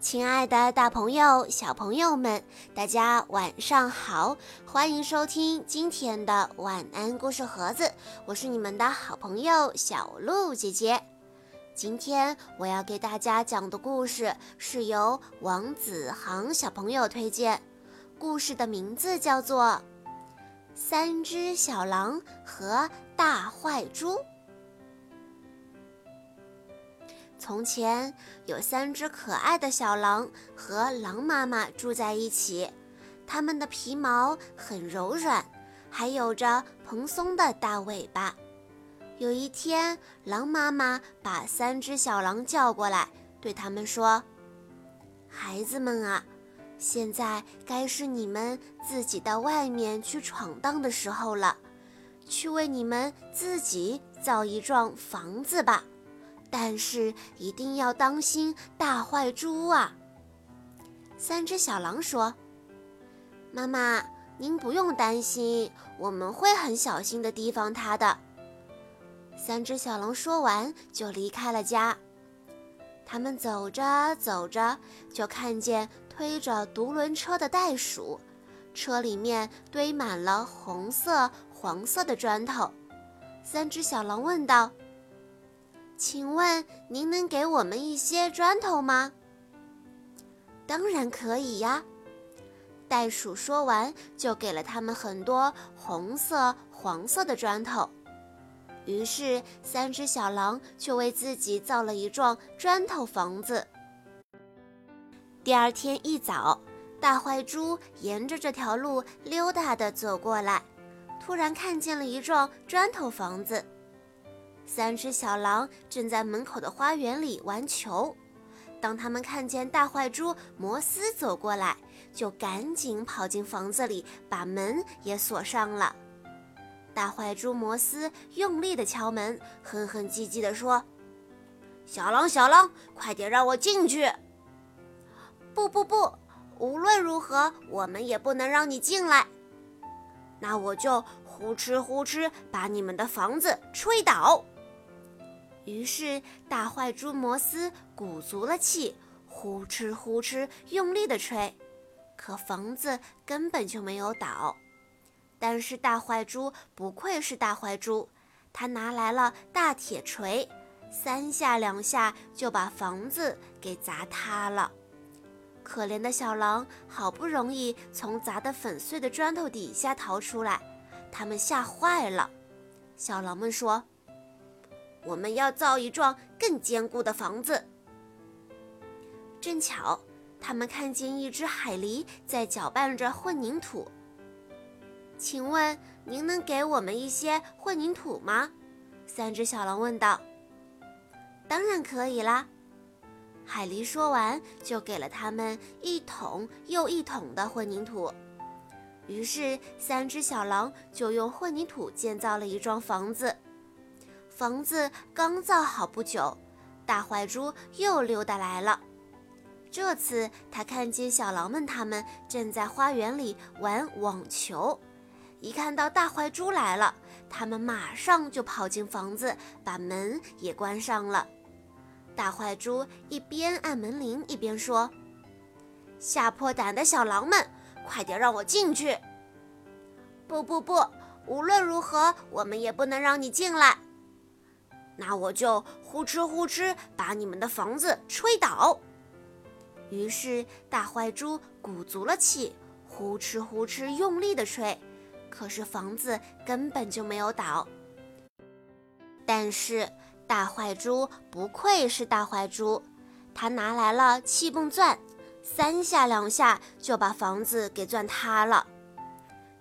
亲爱的，大朋友、小朋友们，大家晚上好！欢迎收听今天的晚安故事盒子，我是你们的好朋友小鹿姐姐。今天我要给大家讲的故事是由王子航小朋友推荐，故事的名字叫做《三只小狼和大坏猪》。从前有三只可爱的小狼和狼妈妈住在一起，它们的皮毛很柔软，还有着蓬松的大尾巴。有一天，狼妈妈把三只小狼叫过来，对他们说：“孩子们啊，现在该是你们自己到外面去闯荡的时候了，去为你们自己造一幢房子吧。”但是一定要当心大坏猪啊！三只小狼说：“妈妈，您不用担心，我们会很小心地提防它的。”三只小狼说完就离开了家。他们走着走着，就看见推着独轮车的袋鼠，车里面堆满了红色、黄色的砖头。三只小狼问道。请问您能给我们一些砖头吗？当然可以呀！袋鼠说完，就给了他们很多红色、黄色的砖头。于是，三只小狼就为自己造了一幢砖头房子。第二天一早，大坏猪沿着这条路溜达地走过来，突然看见了一幢砖头房子。三只小狼正在门口的花园里玩球，当他们看见大坏猪摩斯走过来，就赶紧跑进房子里，把门也锁上了。大坏猪摩斯用力地敲门，哼哼唧唧地说：“小狼，小狼，快点让我进去！”“不不不，无论如何，我们也不能让你进来。”“那我就呼哧呼哧把你们的房子吹倒。”于是，大坏猪摩斯鼓足了气，呼哧呼哧用力地吹，可房子根本就没有倒。但是大坏猪不愧是大坏猪，他拿来了大铁锤，三下两下就把房子给砸塌了。可怜的小狼好不容易从砸得粉碎的砖头底下逃出来，他们吓坏了。小狼们说。我们要造一幢更坚固的房子。正巧，他们看见一只海狸在搅拌着混凝土。请问您能给我们一些混凝土吗？三只小狼问道。当然可以啦！海狸说完，就给了他们一桶又一桶的混凝土。于是，三只小狼就用混凝土建造了一幢房子。房子刚造好不久，大坏猪又溜达来了。这次他看见小狼们他们正在花园里玩网球，一看到大坏猪来了，他们马上就跑进房子，把门也关上了。大坏猪一边按门铃一边说：“吓破胆的小狼们，快点让我进去！”“不不不，无论如何，我们也不能让你进来。”那我就呼哧呼哧把你们的房子吹倒。于是大坏猪鼓足了气，呼哧呼哧用力地吹，可是房子根本就没有倒。但是大坏猪不愧是大坏猪，他拿来了气泵钻，三下两下就把房子给钻塌了。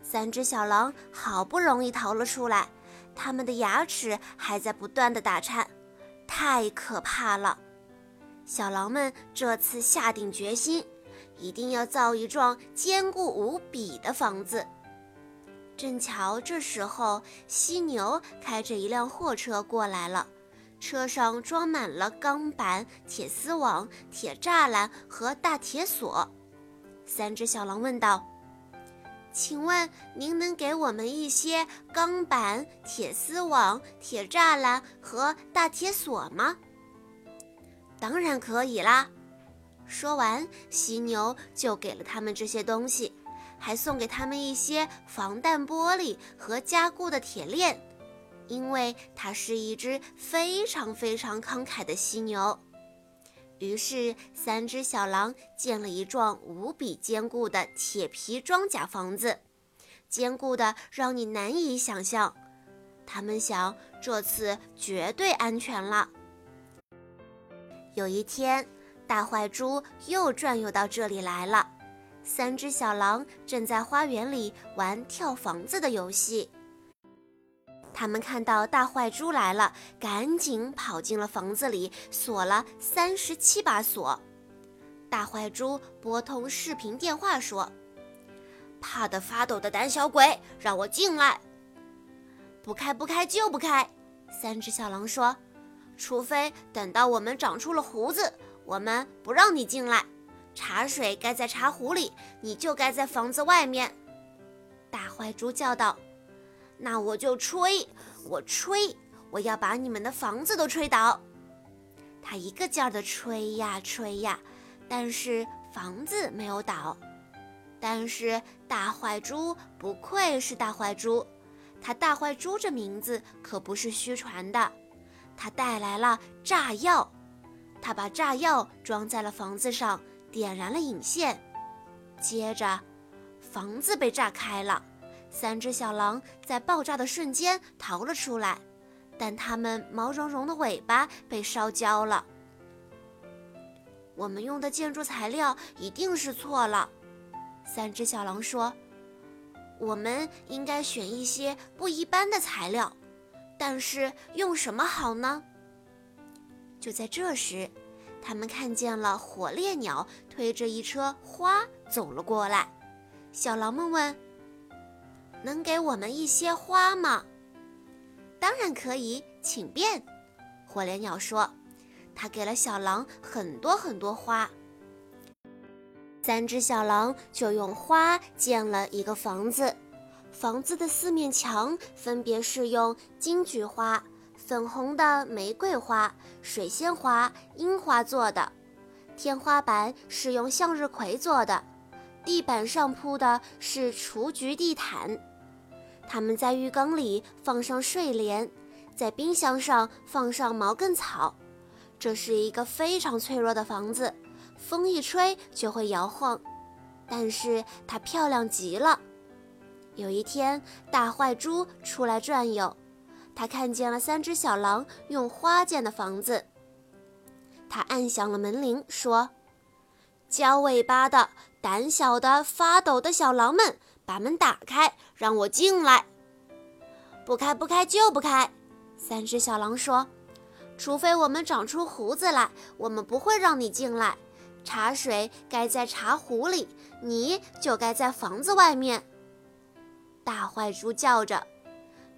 三只小狼好不容易逃了出来。他们的牙齿还在不断的打颤，太可怕了！小狼们这次下定决心，一定要造一幢坚固无比的房子。正巧这时候，犀牛开着一辆货车过来了，车上装满了钢板、铁丝网、铁栅栏和大铁锁。三只小狼问道。请问您能给我们一些钢板、铁丝网、铁栅栏和大铁锁吗？当然可以啦！说完，犀牛就给了他们这些东西，还送给他们一些防弹玻璃和加固的铁链，因为它是一只非常非常慷慨的犀牛。于是，三只小狼建了一幢无比坚固的铁皮装甲房子，坚固的让你难以想象。他们想，这次绝对安全了。有一天，大坏猪又转悠到这里来了。三只小狼正在花园里玩跳房子的游戏。他们看到大坏猪来了，赶紧跑进了房子里，锁了三十七把锁。大坏猪拨通视频电话说：“怕得发抖的胆小鬼，让我进来！不开不开就不开。”三只小狼说：“除非等到我们长出了胡子，我们不让你进来。茶水该在茶壶里，你就该在房子外面。”大坏猪叫道。那我就吹，我吹，我要把你们的房子都吹倒。他一个劲儿地吹呀吹呀，但是房子没有倒。但是大坏猪不愧是大坏猪，他大坏猪这名字可不是虚传的。他带来了炸药，他把炸药装在了房子上，点燃了引线，接着房子被炸开了。三只小狼在爆炸的瞬间逃了出来，但它们毛茸茸的尾巴被烧焦了。我们用的建筑材料一定是错了，三只小狼说：“我们应该选一些不一般的材料，但是用什么好呢？”就在这时，他们看见了火烈鸟推着一车花走了过来。小狼们问。能给我们一些花吗？当然可以，请便。火烈鸟说：“他给了小狼很多很多花。”三只小狼就用花建了一个房子。房子的四面墙分别是用金菊花、粉红的玫瑰花、水仙花、樱花做的。天花板是用向日葵做的，地板上铺的是雏菊地毯。他们在浴缸里放上睡莲，在冰箱上放上毛茛草。这是一个非常脆弱的房子，风一吹就会摇晃，但是它漂亮极了。有一天，大坏猪出来转悠，他看见了三只小狼用花建的房子。他按响了门铃，说：“交尾巴的、胆小的、发抖的小狼们。”把门打开，让我进来。不开不开就不开。三只小狼说：“除非我们长出胡子来，我们不会让你进来。茶水该在茶壶里，你就该在房子外面。”大坏猪叫着：“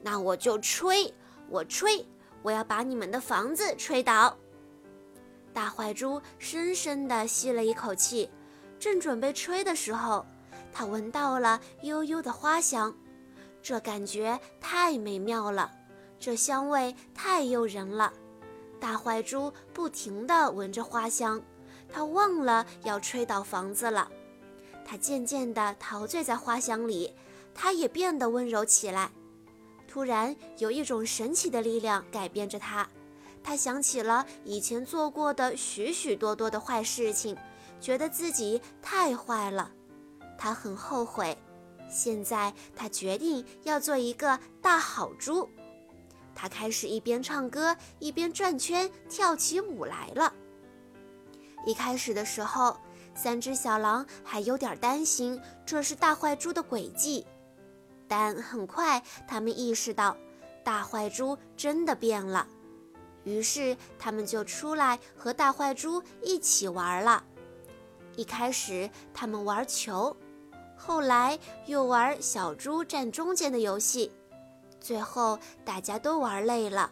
那我就吹，我吹，我要把你们的房子吹倒。”大坏猪深深地吸了一口气，正准备吹的时候。他闻到了悠悠的花香，这感觉太美妙了，这香味太诱人了。大坏猪不停地闻着花香，他忘了要吹倒房子了。他渐渐地陶醉在花香里，他也变得温柔起来。突然，有一种神奇的力量改变着他。他想起了以前做过的许许多多的坏事情，觉得自己太坏了。他很后悔，现在他决定要做一个大好猪。他开始一边唱歌一边转圈，跳起舞来了。一开始的时候，三只小狼还有点担心这是大坏猪的诡计，但很快他们意识到大坏猪真的变了，于是他们就出来和大坏猪一起玩了。一开始，他们玩球。后来又玩小猪站中间的游戏，最后大家都玩累了。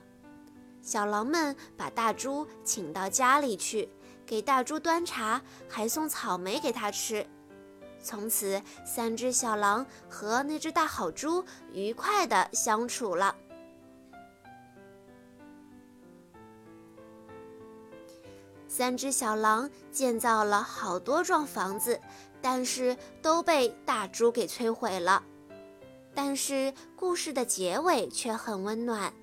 小狼们把大猪请到家里去，给大猪端茶，还送草莓给他吃。从此，三只小狼和那只大好猪愉快地相处了。三只小狼建造了好多幢房子，但是都被大猪给摧毁了。但是故事的结尾却很温暖，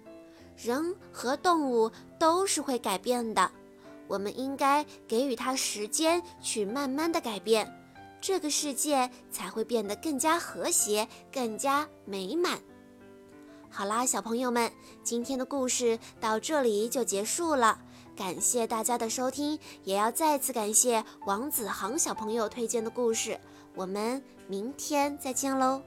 人和动物都是会改变的，我们应该给予它时间去慢慢的改变，这个世界才会变得更加和谐，更加美满。好啦，小朋友们，今天的故事到这里就结束了。感谢大家的收听，也要再次感谢王子航小朋友推荐的故事。我们明天再见喽。